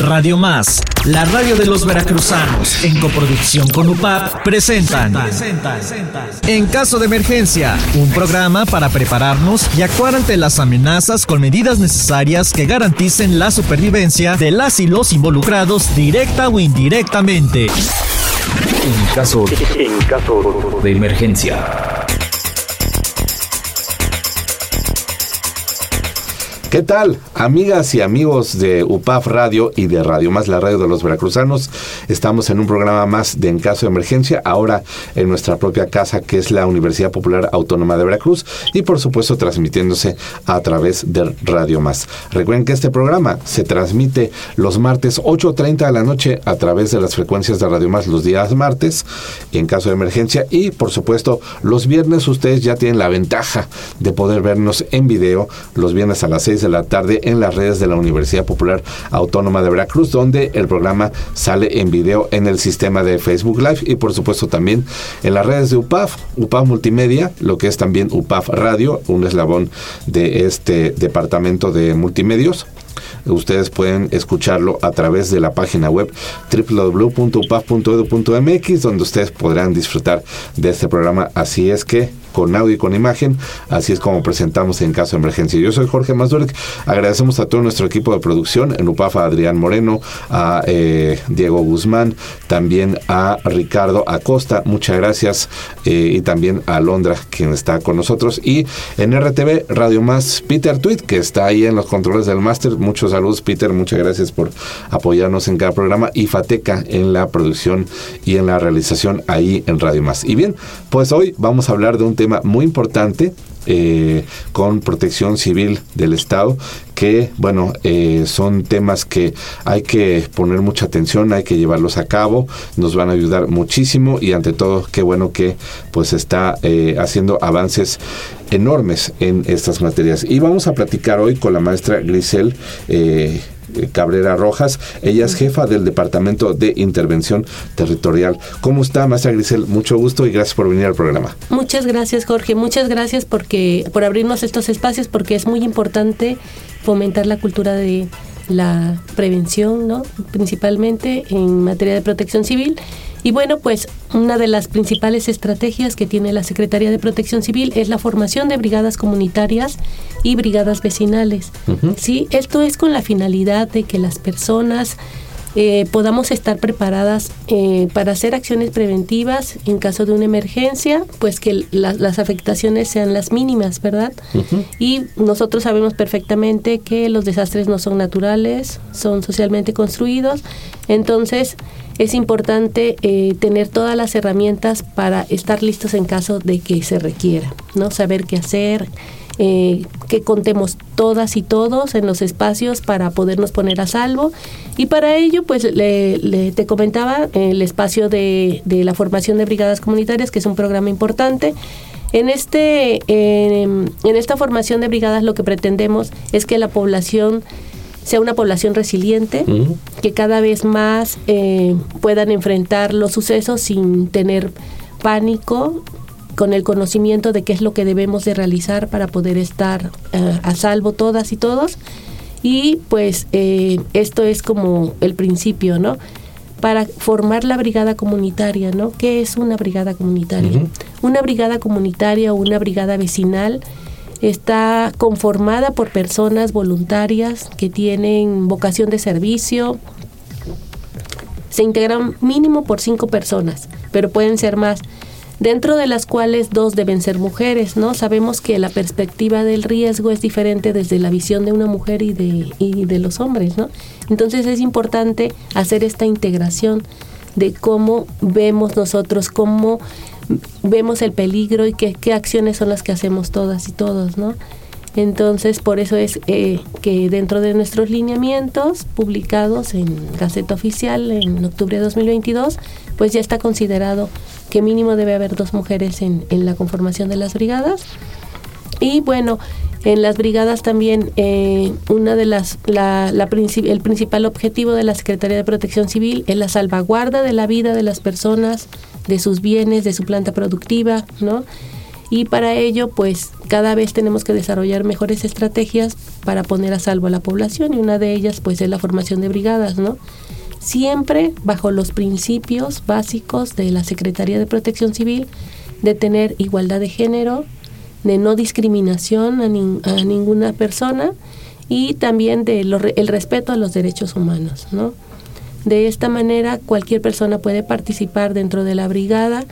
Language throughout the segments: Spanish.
Radio Más, la radio de los veracruzanos, en coproducción con UPAP, presentan En caso de emergencia, un programa para prepararnos y actuar ante las amenazas con medidas necesarias que garanticen la supervivencia de las y los involucrados directa o indirectamente. En caso, en caso de emergencia. ¿Qué tal, amigas y amigos de UPAF Radio y de Radio Más, la radio de los veracruzanos? Estamos en un programa más de En Caso de Emergencia, ahora en nuestra propia casa, que es la Universidad Popular Autónoma de Veracruz, y por supuesto transmitiéndose a través de Radio Más. Recuerden que este programa se transmite los martes 8.30 de la noche a través de las frecuencias de Radio Más los días martes, en caso de emergencia, y por supuesto los viernes ustedes ya tienen la ventaja de poder vernos en video los viernes a las 6 de la tarde en las redes de la Universidad Popular Autónoma de Veracruz, donde el programa sale en video en el sistema de Facebook Live y por supuesto también en las redes de UPAF, UPAF Multimedia, lo que es también UPAF Radio, un eslabón de este departamento de multimedios ustedes pueden escucharlo a través de la página web www.upaf.edu.mx donde ustedes podrán disfrutar de este programa. Así es que con audio y con imagen. Así es como presentamos en caso de emergencia. Yo soy Jorge Mazurek. Agradecemos a todo nuestro equipo de producción, en UPAFA Adrián Moreno, a eh, Diego Guzmán, también a Ricardo Acosta. Muchas gracias. Eh, y también a Londra, quien está con nosotros. Y en RTV Radio Más, Peter Tweet, que está ahí en los controles del máster. Muchos saludos, Peter. Muchas gracias por apoyarnos en cada programa. Y Fateca en la producción y en la realización ahí en Radio Más. Y bien, pues hoy vamos a hablar de un tema muy importante eh, con protección civil del Estado, que, bueno, eh, son temas que hay que poner mucha atención, hay que llevarlos a cabo, nos van a ayudar muchísimo y ante todo, qué bueno que pues está eh, haciendo avances enormes en estas materias. Y vamos a platicar hoy con la maestra Grisel. Cabrera Rojas. Ella es jefa del Departamento de Intervención Territorial. ¿Cómo está, maestra Grisel? Mucho gusto y gracias por venir al programa. Muchas gracias, Jorge. Muchas gracias porque por abrirnos estos espacios porque es muy importante fomentar la cultura de la prevención, ¿no? Principalmente en materia de protección civil y bueno, pues una de las principales estrategias que tiene la Secretaría de Protección Civil es la formación de brigadas comunitarias y brigadas vecinales. Sí, esto es con la finalidad de que las personas eh, podamos estar preparadas eh, para hacer acciones preventivas en caso de una emergencia, pues que las afectaciones sean las mínimas, ¿verdad? Y nosotros sabemos perfectamente que los desastres no son naturales, son socialmente construidos, entonces es importante eh, tener todas las herramientas para estar listos en caso de que se requiera, ¿no? Saber qué hacer, eh, que contemos todas y todos en los espacios para podernos poner a salvo. Y para ello, pues le, te comentaba el espacio de, la formación de brigadas comunitarias, que es un programa importante. En, este, en, esta formación de brigadas lo que pretendemos es que la población sea una población resiliente, que cada vez más eh, puedan enfrentar los sucesos sin tener pánico, con el conocimiento de qué es lo que debemos de realizar para poder estar eh, a salvo todas y todos. Y pues eh, esto es como el principio, ¿no? Para formar la brigada comunitaria, ¿no? ¿Qué es una brigada comunitaria? Una brigada comunitaria o una brigada vecinal está conformada por personas voluntarias que tienen vocación de servicio. Se integran mínimo por cinco personas, pero pueden ser más dentro de las cuales dos deben ser mujeres, ¿no? Sabemos que la perspectiva del riesgo es diferente desde la visión de una mujer y de, y de los hombres, ¿no? Entonces es importante hacer esta integración de cómo vemos nosotros, cómo vemos el peligro y qué, qué acciones son las que hacemos todas y todos, ¿no? Entonces, por eso es eh, que dentro de nuestros lineamientos publicados en Gaceta Oficial en octubre de 2022, pues ya está considerado que mínimo debe haber dos mujeres en, en la conformación de las brigadas. Y bueno, en las brigadas también eh, una de las la, la el principal objetivo de la Secretaría de Protección Civil es la salvaguarda de la vida de las personas, de sus bienes, de su planta productiva, ¿no? y para ello pues cada vez tenemos que desarrollar mejores estrategias para poner a salvo a la población y una de ellas pues es la formación de brigadas, ¿no? Siempre bajo los principios básicos de la Secretaría de Protección Civil de tener igualdad de género, de no discriminación a, ninguna persona y también de el respeto a los derechos humanos, ¿no? De esta manera cualquier persona puede participar dentro de la brigada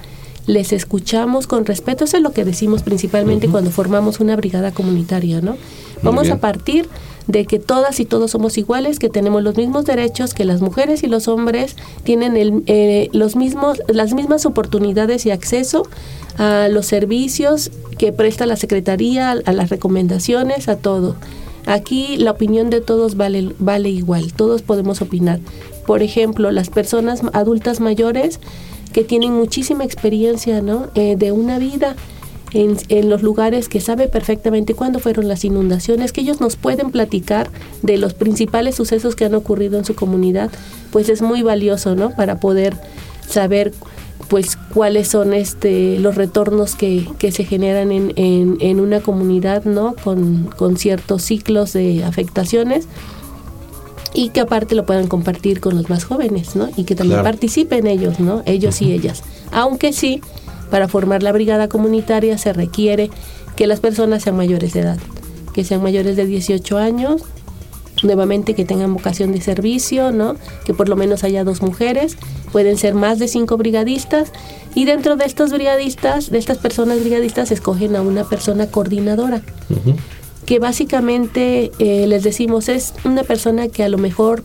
les escuchamos con respeto. Eso es lo que decimos principalmente cuando formamos una brigada comunitaria, ¿no? Vamos a partir de que todas y todos somos iguales, que tenemos los mismos derechos, que las mujeres y los hombres tienen el, eh, los mismos, las mismas oportunidades y acceso a los servicios que presta la Secretaría, a las recomendaciones, a todo. Aquí la opinión de todos vale, vale igual, todos podemos opinar. Por ejemplo, las personas adultas mayores que tienen muchísima experiencia ¿no? Eh, de una vida en, en, los lugares que sabe perfectamente cuándo fueron las inundaciones, que ellos nos pueden platicar de los principales sucesos que han ocurrido en su comunidad, pues es muy valioso, ¿no? Para poder saber pues cuáles son este los retornos que, que se generan en, en, en, una comunidad, ¿no? Con, con ciertos ciclos de afectaciones y que aparte lo puedan compartir con los más jóvenes, ¿no? Y que también participen ellos, ¿no? Ellos y ellas. Aunque sí, para formar la brigada comunitaria se requiere que las personas sean mayores de edad, que sean mayores de 18 años, nuevamente que tengan vocación de servicio, ¿no? Que por lo menos haya dos mujeres, pueden ser más de cinco brigadistas y dentro de estos brigadistas, de estas personas brigadistas, escogen a una persona coordinadora que básicamente eh, les decimos es una persona que a lo mejor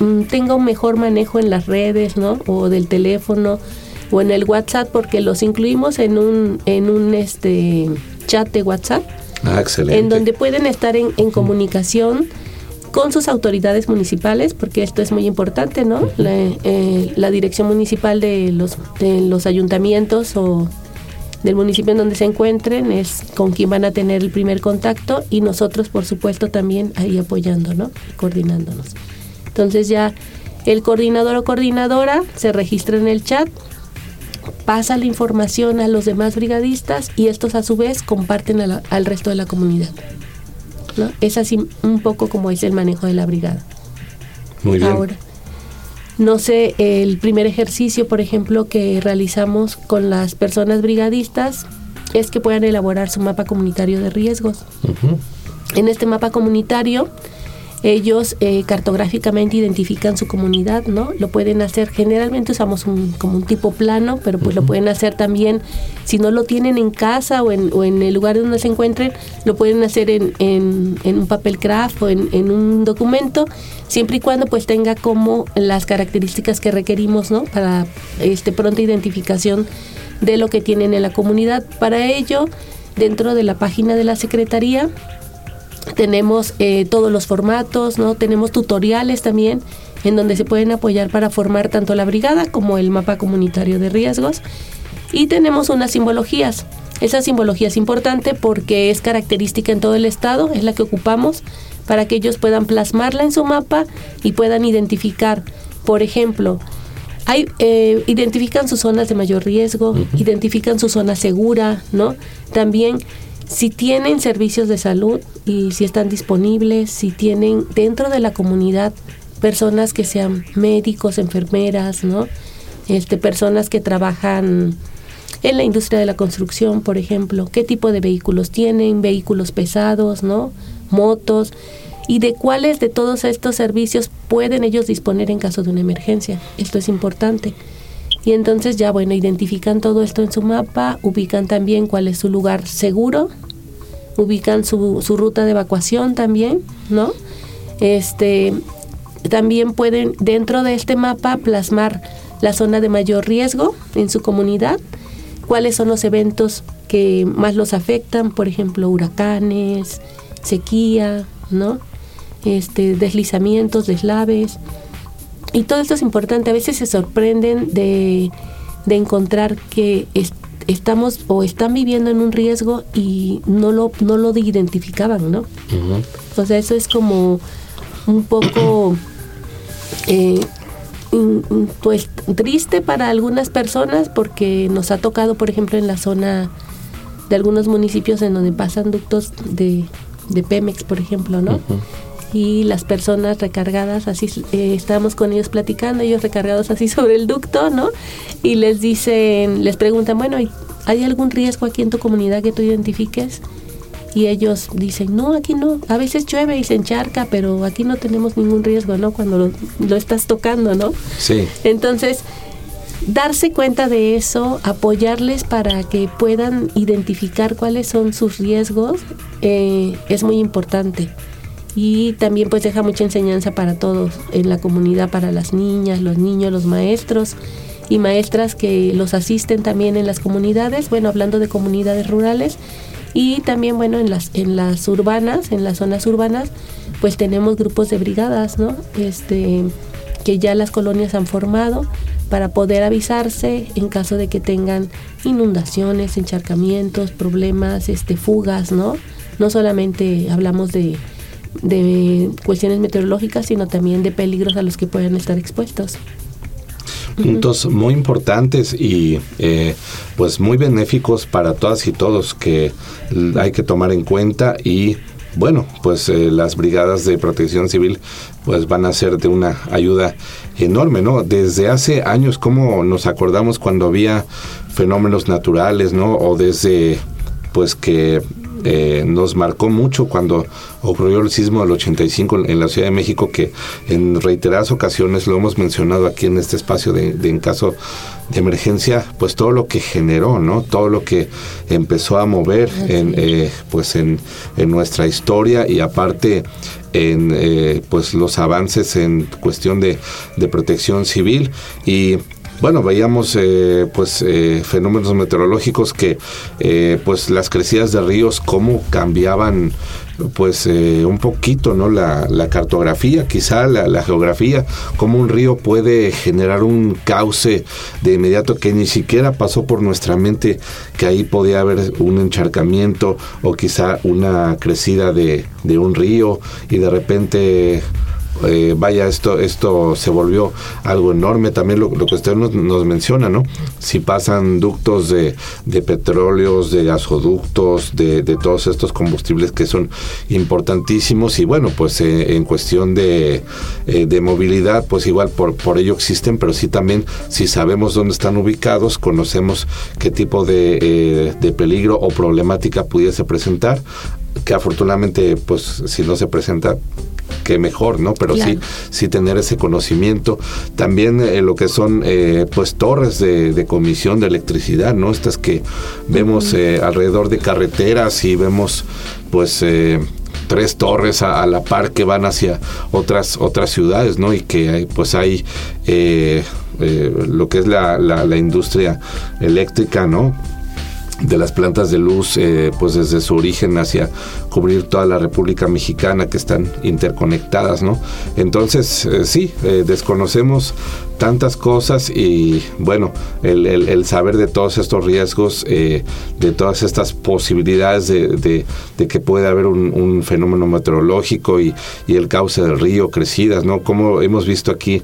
mm, tenga un mejor manejo en las redes, ¿no? O del teléfono o en el WhatsApp porque los incluimos en un en un este chat de WhatsApp. Ah, excelente. En donde pueden estar en, comunicación con sus autoridades municipales, porque esto es muy importante, ¿no? La, eh, la dirección municipal de los, de los ayuntamientos o del municipio en donde se encuentren, es con quien van a tener el primer contacto y nosotros, por supuesto, también ahí apoyando, ¿no? Coordinándonos. Entonces ya el coordinador o coordinadora se registra en el chat, pasa la información a los demás brigadistas y estos a su vez comparten al resto de la comunidad. ¿no? Es así un poco como es el manejo de la brigada. Muy bien. Ahora, no sé, el primer ejercicio, por ejemplo, que realizamos con las personas brigadistas es que puedan elaborar su mapa comunitario de riesgos. En este mapa comunitario ellos eh, cartográficamente identifican su comunidad, ¿no? Lo pueden hacer, generalmente usamos un, como un tipo plano, pero pues lo pueden hacer también, si no lo tienen en casa o en, o en el lugar donde se encuentren, lo pueden hacer en, en, un papel craft o en, en, un documento, siempre y cuando pues tenga como las características que requerimos, ¿no? Para este pronta identificación de lo que tienen en la comunidad. Para ello, dentro de la página de la Secretaría, tenemos eh, todos los formatos, ¿no? Tenemos tutoriales también en donde se pueden apoyar para formar tanto la brigada como el mapa comunitario de riesgos. Y tenemos unas simbologías. Esa simbología es importante porque es característica en todo el estado, es la que ocupamos para que ellos puedan plasmarla en su mapa y puedan identificar, por ejemplo, hay, eh, identifican sus zonas de mayor riesgo, identifican su zona segura, ¿no? También si tienen servicios de salud y si están disponibles, si tienen dentro de la comunidad personas que sean médicos, enfermeras, ¿no? Este, personas que trabajan en la industria de la construcción, por ejemplo, qué tipo de vehículos tienen, vehículos pesados, ¿no? Motos y de cuáles de todos estos servicios pueden ellos disponer en caso de una emergencia. Esto es importante. Y entonces ya, bueno, identifican todo esto en su mapa, ubican también cuál es su lugar seguro, ubican su, ruta de evacuación también, ¿no? Este, también pueden dentro de este mapa plasmar la zona de mayor riesgo en su comunidad, cuáles son los eventos que más los afectan, por ejemplo, huracanes, sequía, ¿no? Este, deslizamientos, deslaves, y todo esto es importante. A veces se sorprenden de, encontrar que estamos o están viviendo en un riesgo y no lo, no lo identificaban, ¿no? O sea, eso es como un poco... Eh, pues triste para algunas personas porque nos ha tocado, por ejemplo, en la zona de algunos municipios en donde pasan ductos de, de Pemex, por ejemplo, ¿no? Y las personas recargadas, así eh, estábamos con ellos platicando, ellos recargados así sobre el ducto, ¿no? Y les dicen, les preguntan, bueno, ¿hay algún riesgo aquí en tu comunidad que tú identifiques? y ellos dicen, no, aquí no, a veces llueve y se encharca, pero aquí no tenemos ningún riesgo, ¿no? Cuando lo, lo, estás tocando, ¿no? Sí. Entonces, darse cuenta de eso, apoyarles para que puedan identificar cuáles son sus riesgos, eh, es muy importante. Y también pues deja mucha enseñanza para todos en la comunidad, para las niñas, los niños, los maestros y maestras que los asisten también en las comunidades, bueno, hablando de comunidades rurales, y también bueno en las en las urbanas en las zonas urbanas pues tenemos grupos de brigadas no este que ya las colonias han formado para poder avisarse en caso de que tengan inundaciones, encharcamientos, problemas, este, fugas, ¿no? No solamente hablamos de, de cuestiones meteorológicas, sino también de peligros a los que puedan estar expuestos puntos muy importantes y eh, pues muy benéficos para todas y todos que hay que tomar en cuenta y bueno pues eh, las brigadas de protección civil pues van a ser de una ayuda enorme, ¿no? Desde hace años, ¿cómo nos acordamos cuando había fenómenos naturales, ¿no? O desde, pues que eh, nos marcó mucho cuando ocurrió el sismo del 85 en la Ciudad de México, que en reiteradas ocasiones lo hemos mencionado aquí en este espacio de, en caso de emergencia, pues todo lo que generó, ¿no? Todo lo que empezó a mover en, eh, pues en, en, nuestra historia y aparte en eh, pues los avances en cuestión de, de protección civil y bueno, veíamos eh, pues eh, fenómenos meteorológicos que eh, pues las crecidas de ríos cómo cambiaban pues un poquito no la, cartografía quizá la, geografía cómo un río puede generar un cauce de inmediato que ni siquiera pasó por nuestra mente que ahí podía haber un encharcamiento o quizá una crecida de un río y de repente eh, vaya, esto, esto se volvió algo enorme. También lo, que usted nos, menciona, ¿no? Si pasan ductos de, de petróleos, de gasoductos, de, de, todos estos combustibles que son importantísimos y bueno, pues eh, en cuestión de, eh, de movilidad, pues igual por, por ello existen, pero sí también si sabemos dónde están ubicados, conocemos qué tipo de, de peligro o problemática pudiese presentar, que afortunadamente, pues si no se presenta, que mejor, ¿no? Pero sí, sí tener ese conocimiento. También eh, lo que son, eh, pues, torres de, comisión de electricidad, ¿no? Estas que vemos eh, alrededor de carreteras y vemos, pues, tres torres a, la par que van hacia otras otras ciudades, ¿no? Y que hay, pues hay lo que es la, la, la industria eléctrica, ¿no? De las plantas de luz, eh, pues desde su origen hacia cubrir toda la República Mexicana que están interconectadas, ¿no? Entonces, eh, sí, eh, desconocemos tantas cosas y bueno, el, saber de todos estos riesgos, de todas estas posibilidades de, que puede haber un, fenómeno meteorológico y, y, el cauce del río, crecidas, ¿no? Como hemos visto aquí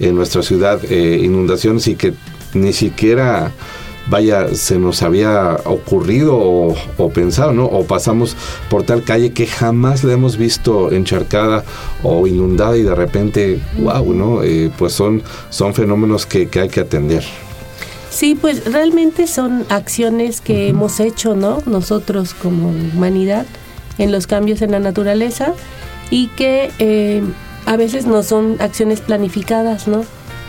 en nuestra ciudad, inundaciones y que ni siquiera vaya, se nos había ocurrido o, pensado, ¿no? O pasamos por tal calle que jamás la hemos visto encharcada o inundada y de repente, wow, ¿no? Eh, pues son, son fenómenos que, hay que atender. Sí, pues realmente son acciones que hemos hecho, ¿no? Nosotros como humanidad en los cambios en la naturaleza y que eh, a veces no son acciones planificadas, ¿no?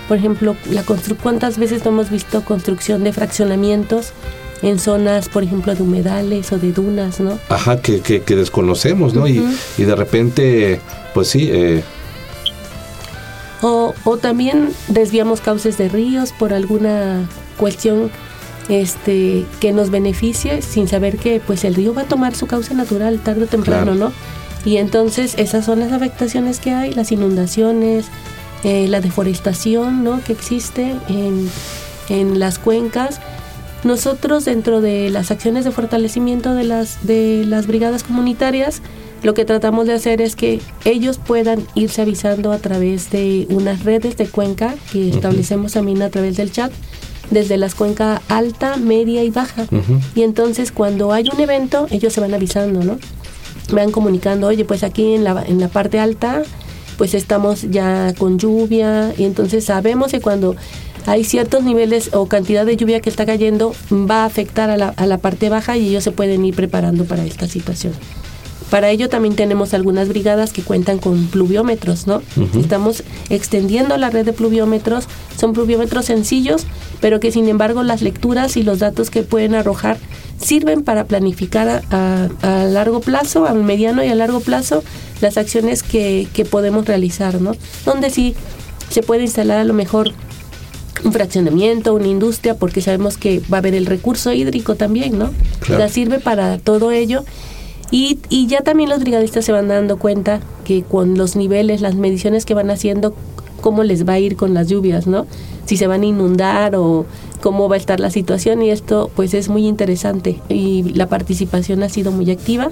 Por ejemplo, la ¿cuántas veces no hemos visto construcción de fraccionamientos en zonas, por ejemplo, de humedales o de dunas, ¿no? Ajá, que, que, desconocemos, ¿no? y, y, de repente, pues sí. Eh. O, o también desviamos cauces de ríos por alguna cuestión este que nos beneficie sin saber que pues el río va a tomar su cauce natural tarde o temprano, ¿no? Y entonces esas son las afectaciones que hay, las inundaciones, eh, la deforestación ¿no? que existe en, en las cuencas. Nosotros dentro de las acciones de fortalecimiento de las, de las brigadas comunitarias, lo que tratamos de hacer es que ellos puedan irse avisando a través de unas redes de cuenca que establecemos también a través del chat desde las cuencas alta, media y baja. Y entonces cuando hay un evento, ellos se van avisando, ¿no? van comunicando, oye, pues aquí en la, en la parte alta, pues estamos ya con lluvia y entonces sabemos que cuando hay ciertos niveles o cantidad de lluvia que está cayendo, va a afectar a la, a la parte baja y ellos se pueden ir preparando para esta situación. Para ello también tenemos algunas brigadas que cuentan con pluviómetros, ¿no? Estamos extendiendo la red de pluviómetros. Son pluviómetros sencillos, pero que sin embargo las lecturas y los datos que pueden arrojar sirven para planificar a, largo plazo, a mediano y a largo plazo, las acciones que, que podemos realizar, ¿no? Donde sí se puede instalar a lo mejor un fraccionamiento, una industria, porque sabemos que va a haber el recurso hídrico también, ¿no? Claro. sirve para todo ello y, y ya también los brigadistas se van dando cuenta que con los niveles, las mediciones que van haciendo, cómo les va a ir con las lluvias, ¿no? Si se van a inundar o cómo va a estar la situación y esto pues es muy interesante y la participación ha sido muy activa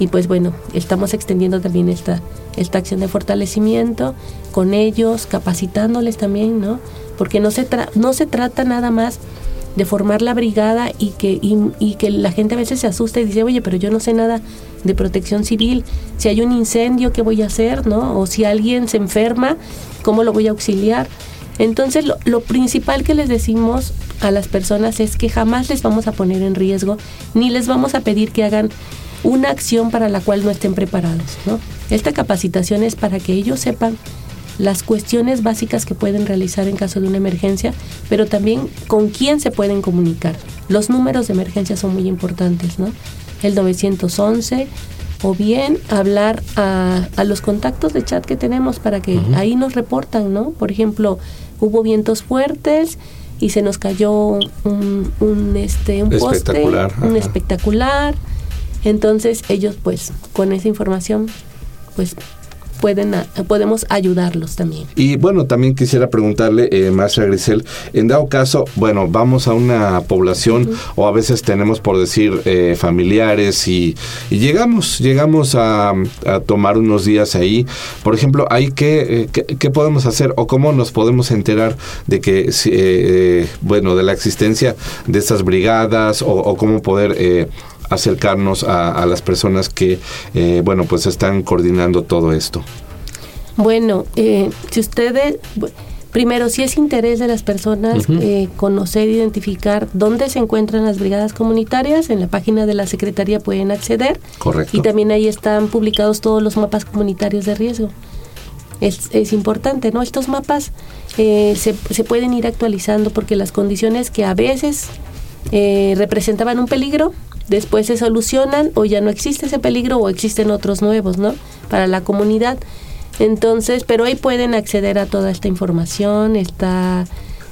y pues bueno, estamos extendiendo también esta, esta acción de fortalecimiento con ellos, capacitándoles también, ¿no? Porque no se, no se trata nada más de formar la brigada y que, y, que la gente a veces se asusta y dice, oye, pero yo no sé nada de protección civil, si hay un incendio, ¿qué voy a hacer? ¿no? O si alguien se enferma, ¿cómo lo voy a auxiliar? Entonces, lo, lo, principal que les decimos a las personas es que jamás les vamos a poner en riesgo, ni les vamos a pedir que hagan una acción para la cual no estén preparados. ¿no? Esta capacitación es para que ellos sepan las cuestiones básicas que pueden realizar en caso de una emergencia, pero también con quién se pueden comunicar. Los números de emergencia son muy importantes, ¿no? El 911 o bien hablar a, los contactos de chat que tenemos para que ahí nos reportan, ¿no? Por ejemplo, hubo vientos fuertes y se nos cayó un, un este un poste, un espectacular. Entonces ellos pues con esa información pues pueden, podemos ayudarlos también. Y bueno, también quisiera preguntarle, eh, Maestra Grisel, en dado caso, bueno, vamos a una población o a veces tenemos, por decir, eh, familiares y, llegamos, llegamos a, tomar unos días ahí. Por ejemplo, ¿hay que, eh, qué, podemos hacer o cómo nos podemos enterar de que, eh, bueno, de la existencia de estas brigadas o, o cómo poder acercarnos a, las personas que, eh, bueno, pues están coordinando todo esto? Bueno, eh, si ustedes, primero, si es interés de las personas eh, conocer, identificar dónde se encuentran las brigadas comunitarias, en la página de la Secretaría pueden acceder. Correcto. Y también ahí están publicados todos los mapas comunitarios de riesgo. Es, es importante, ¿no? Estos mapas se, se pueden ir actualizando porque las condiciones que a veces representaban un peligro, después se solucionan o ya no existe ese peligro o existen otros nuevos, ¿no? Para la comunidad. Entonces, pero ahí pueden acceder a toda esta información, está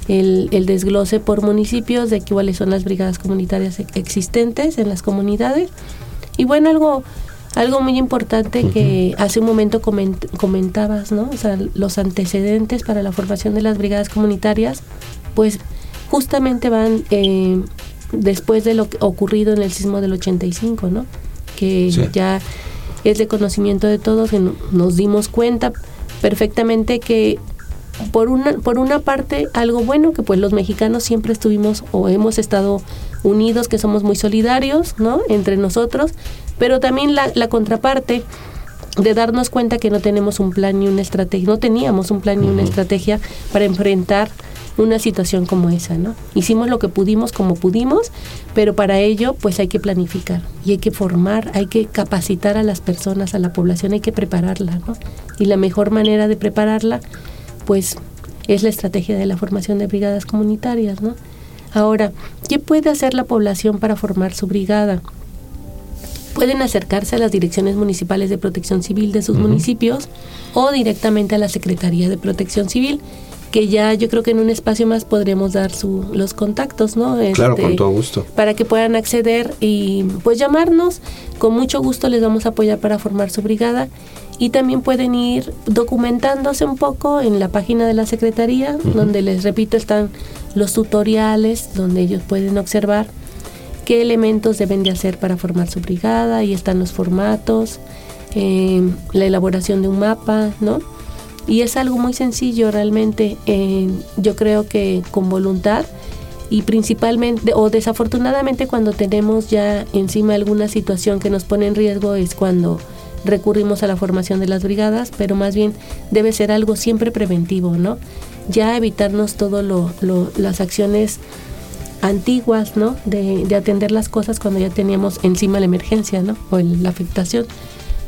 el, el desglose por municipios de cuáles son las brigadas comunitarias existentes en las comunidades. Y bueno, algo algo muy importante que hace un momento comentabas, ¿no? O sea, los antecedentes para la formación de las brigadas comunitarias, pues justamente van eh, después de lo ocurrido en el sismo del 85, ¿no? Que ya es de conocimiento de todos, que nos dimos cuenta perfectamente que por una, por una parte algo bueno que pues los mexicanos siempre estuvimos o hemos estado unidos, que somos muy solidarios, ¿no? Entre nosotros, pero también la, la contraparte de darnos cuenta que no tenemos un plan ni una estrategia, no teníamos un plan ni una estrategia para enfrentar una situación como esa, ¿no? Hicimos lo que pudimos como pudimos, pero para ello pues hay que planificar y hay que formar, hay que capacitar a las personas, a la población, hay que prepararla, ¿no? Y la mejor manera de prepararla pues es la estrategia de la formación de brigadas comunitarias, ¿no? Ahora, ¿qué puede hacer la población para formar su brigada? Pueden acercarse a las direcciones municipales de protección civil de sus municipios o directamente a la Secretaría de Protección Civil que ya yo creo que en un espacio más podremos dar su, los contactos, ¿no? claro, con este, todo gusto. Para que puedan acceder y pues llamarnos. Con mucho gusto les vamos a apoyar para formar su brigada. Y también pueden ir documentándose un poco en la página de la Secretaría, donde les repito están los tutoriales, donde ellos pueden observar qué elementos deben de hacer para formar su brigada, y están los formatos, eh, la elaboración de un mapa, ¿no? Y es algo muy sencillo realmente. yo creo que con voluntad y principalmente o desafortunadamente cuando tenemos ya encima alguna situación que nos pone en riesgo es cuando recurrimos a la formación de las brigadas, pero más bien debe ser algo siempre preventivo, ¿no? Ya evitarnos todo lo, las acciones antiguas, ¿no? De, atender las cosas cuando ya teníamos encima la emergencia, ¿no? O la afectación.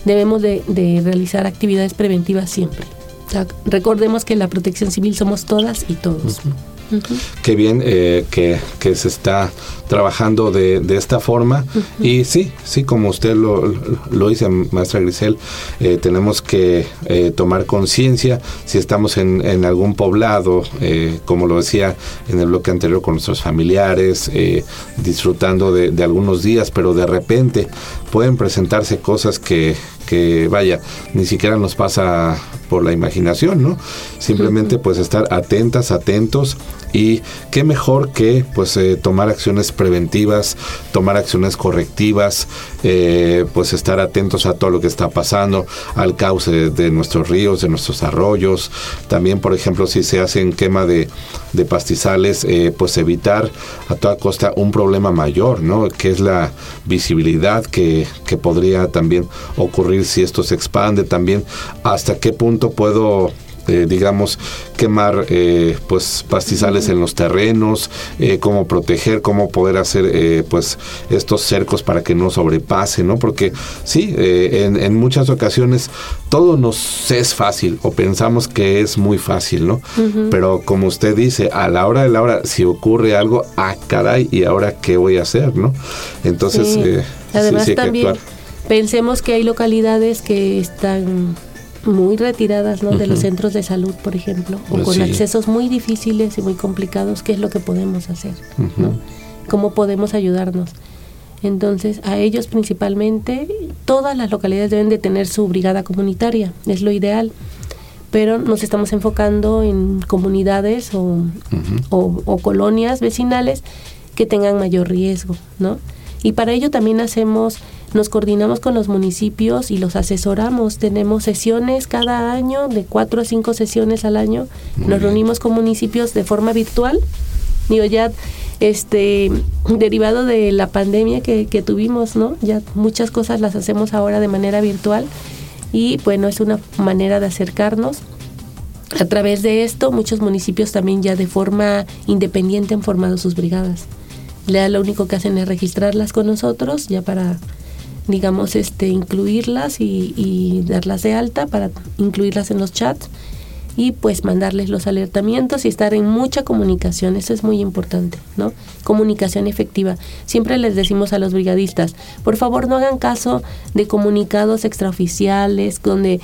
Debemos de, realizar actividades preventivas siempre. Recordemos que la protección civil somos todas y todos. Qué bien eh, que, se está trabajando de, esta forma. Y sí, sí, como usted lo, lo dice, maestra Grisel, eh, tenemos que eh, tomar conciencia si estamos en, en, algún poblado, como lo decía en el bloque anterior con nuestros familiares, disfrutando de, de algunos días, pero de repente pueden presentarse cosas que, que vaya, ni siquiera nos pasa por la imaginación, ¿no? Simplemente pues estar atentas, atentos y qué mejor que pues eh, tomar acciones preventivas, tomar acciones correctivas, eh, pues estar atentos a todo lo que está pasando, al cauce de, nuestros ríos, de nuestros arroyos, también por ejemplo si se hacen quema de, de pastizales, eh, pues evitar a toda costa un problema mayor, ¿no? Que es la visibilidad que, que podría también ocurrir si esto se expande, también hasta qué punto puedo eh, digamos, quemar eh, pues pastizales en los terrenos, eh, cómo proteger, cómo poder hacer pues estos cercos para que no sobrepase, ¿no? Porque sí, en, muchas ocasiones todo nos es fácil o pensamos que es muy fácil, ¿no? Pero como usted dice, a la hora de la hora, si ocurre algo, ah, caray, ¿y ahora qué voy a hacer, no? Entonces, Además, también pensemos que hay localidades que están muy retiradas ¿no? de los centros de salud, por ejemplo, o pues con accesos muy difíciles y muy complicados, ¿qué es lo que podemos hacer? ¿Cómo podemos ayudarnos? Entonces, a ellos principalmente, todas las localidades deben de tener su brigada comunitaria, es lo ideal, pero nos estamos enfocando en comunidades o, o colonias vecinales que tengan mayor riesgo, ¿no? Y para ello también hacemos nos coordinamos con los municipios y los asesoramos. Tenemos sesiones cada año, de cuatro a cinco sesiones al año. nos reunimos con municipios de forma virtual. Digo, ya este, derivado de la pandemia que, que tuvimos, ¿no? Ya muchas cosas las hacemos ahora de manera virtual y bueno, es una manera de acercarnos. A través de esto, muchos municipios también ya de forma independiente han formado sus brigadas. Ya lo único que hacen es registrarlas con nosotros, ya para digamos, este, incluirlas y, darlas de alta para incluirlas en los chats y pues mandarles los alertamientos y estar en mucha comunicación, eso es muy importante, ¿no? Comunicación efectiva. Siempre les decimos a los brigadistas, por favor no hagan caso de comunicados extraoficiales donde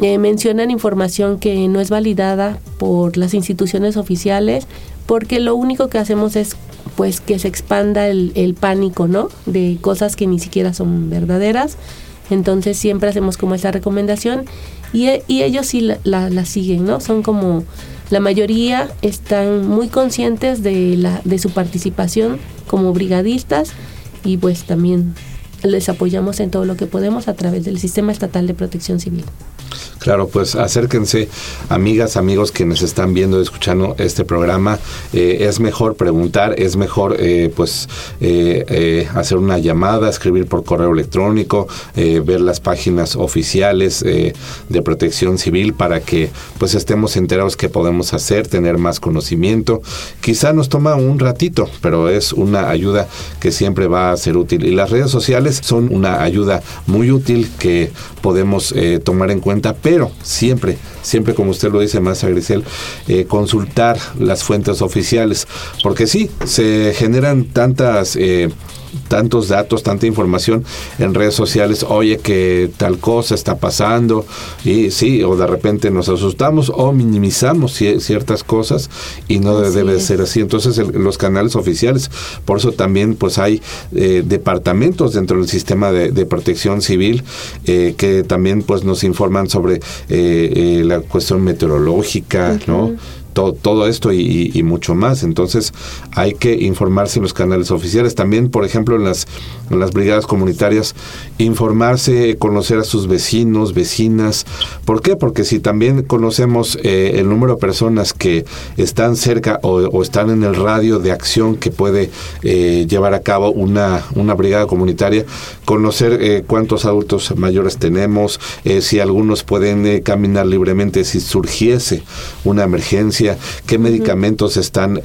eh, mencionan información que no es validada por las instituciones oficiales, porque lo único que hacemos es pues que se expanda el, pánico, ¿no? De cosas que ni siquiera son verdaderas. Entonces siempre hacemos como esa recomendación y, y ellos sí la, la, siguen, ¿no? Son como, la mayoría están muy conscientes de, la, de su participación como brigadistas y pues también les apoyamos en todo lo que podemos a través del Sistema Estatal de Protección Civil. Claro, pues acérquense, amigas, amigos quienes están viendo y escuchando este programa. Eh, es mejor preguntar, es mejor eh, pues eh, hacer una llamada, escribir por correo electrónico, ver las páginas oficiales de protección civil para que pues estemos enterados qué podemos hacer, tener más conocimiento. Quizá nos toma un ratito, pero es una ayuda que siempre va a ser útil. Y las redes sociales son una ayuda muy útil que podemos tomar en cuenta pero siempre, siempre como usted lo dice, más Grisel, eh, consultar las fuentes oficiales, porque sí, se generan tantas... Eh, tantos datos, tanta información en redes sociales, oye que tal cosa está pasando y sí, o de repente nos asustamos o minimizamos ciertas cosas y no debe ser así. Entonces los canales oficiales, por eso también pues hay eh, departamentos dentro del sistema de, protección civil eh, que también pues nos informan sobre eh, la cuestión meteorológica, ¿no? Todo esto y, mucho más. Entonces hay que informarse en los canales oficiales. También, por ejemplo, en las, las brigadas comunitarias, informarse, conocer a sus vecinos, vecinas. ¿Por qué? Porque si también conocemos eh, el número de personas que están cerca o, están en el radio de acción que puede eh, llevar a cabo una, una brigada comunitaria, conocer eh, cuántos adultos mayores tenemos, si algunos pueden caminar libremente si surgiese una emergencia, qué medicamentos están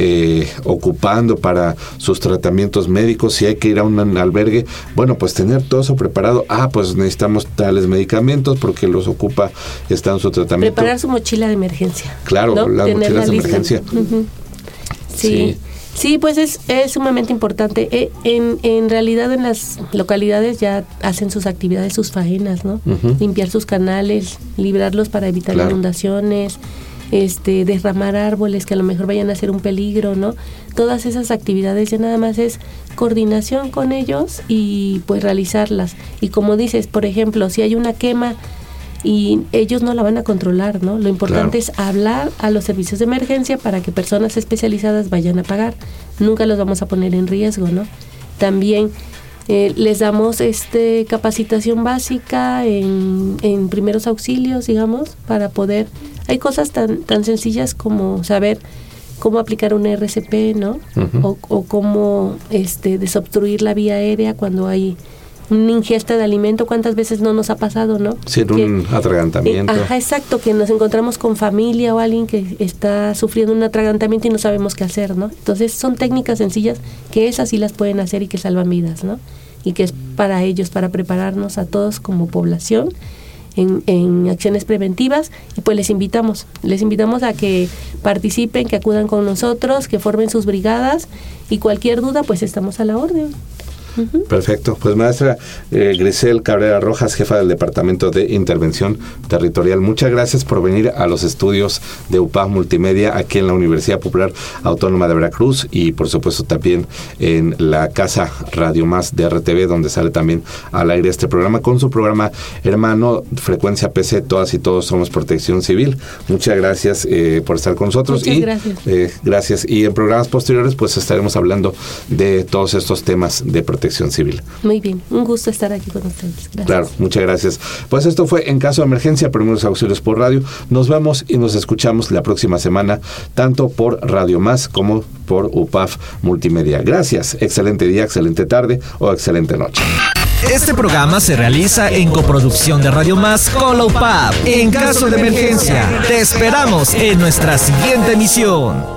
ocupando para sus tratamientos médicos, si hay que ir a un albergue, bueno, pues tener todo eso preparado. Ah, pues necesitamos tales medicamentos porque los ocupa, está en su tratamiento. Preparar su mochila de emergencia. Claro, las mochilas de emergencia. sí. sí. pues es, es sumamente importante. Eh, en, en realidad en las localidades ya hacen sus actividades, sus faenas, ¿no? Limpiar sus canales, librarlos para evitar inundaciones, este, derramar árboles que a lo mejor vayan a ser un peligro, ¿no? Todas esas actividades ya nada más es coordinación con ellos y pues realizarlas. Y como dices, por ejemplo, si hay una quema y ellos no la van a controlar, ¿no? Lo importante es hablar a los servicios de emergencia para que personas especializadas vayan a pagar. Nunca los vamos a poner en riesgo, ¿no? También eh, les damos este capacitación básica en, en primeros auxilios, digamos, para poder hay cosas tan, tan sencillas como saber cómo aplicar un RCP, ¿no? o, o, cómo este, desobstruir la vía aérea cuando hay una ingesta de alimento, cuántas veces no nos ha pasado, ¿no? Sí, un atragantamiento. ajá, exacto, que nos encontramos con familia o alguien que está sufriendo un atragantamiento y no sabemos qué hacer, ¿no? Entonces son técnicas sencillas que esas sí las pueden hacer y que salvan vidas, ¿no? Y que es para ellos, para prepararnos a todos como población en, acciones preventivas y pues les invitamos, les invitamos a que participen, que acudan con nosotros, que formen sus brigadas y cualquier duda pues estamos a la orden. Perfecto. Pues maestra eh, Grisel Cabrera Rojas, jefa del Departamento de Intervención Territorial, muchas gracias por venir a los estudios de UPA Multimedia aquí en la Universidad Popular Autónoma de Veracruz y por supuesto también en la Casa Radio Más de RTV, donde sale también al aire este programa con su programa hermano Frecuencia PC, todas y todos somos Protección Civil. Muchas gracias eh, por estar con nosotros. y, gracias. Eh, gracias. Y en programas posteriores pues estaremos hablando de todos estos temas de protección Civil. Muy bien, un gusto estar aquí con ustedes. Gracias. Claro, muchas gracias. Pues esto fue En Caso de Emergencia, Primeros Auxilios por Radio. Nos vemos y nos escuchamos la próxima semana, tanto por Radio Más como por UPAF Multimedia. Gracias, excelente día, excelente tarde o excelente noche. Este programa se realiza en coproducción de Radio Más con la UPAF. En caso de emergencia, te esperamos en nuestra siguiente emisión.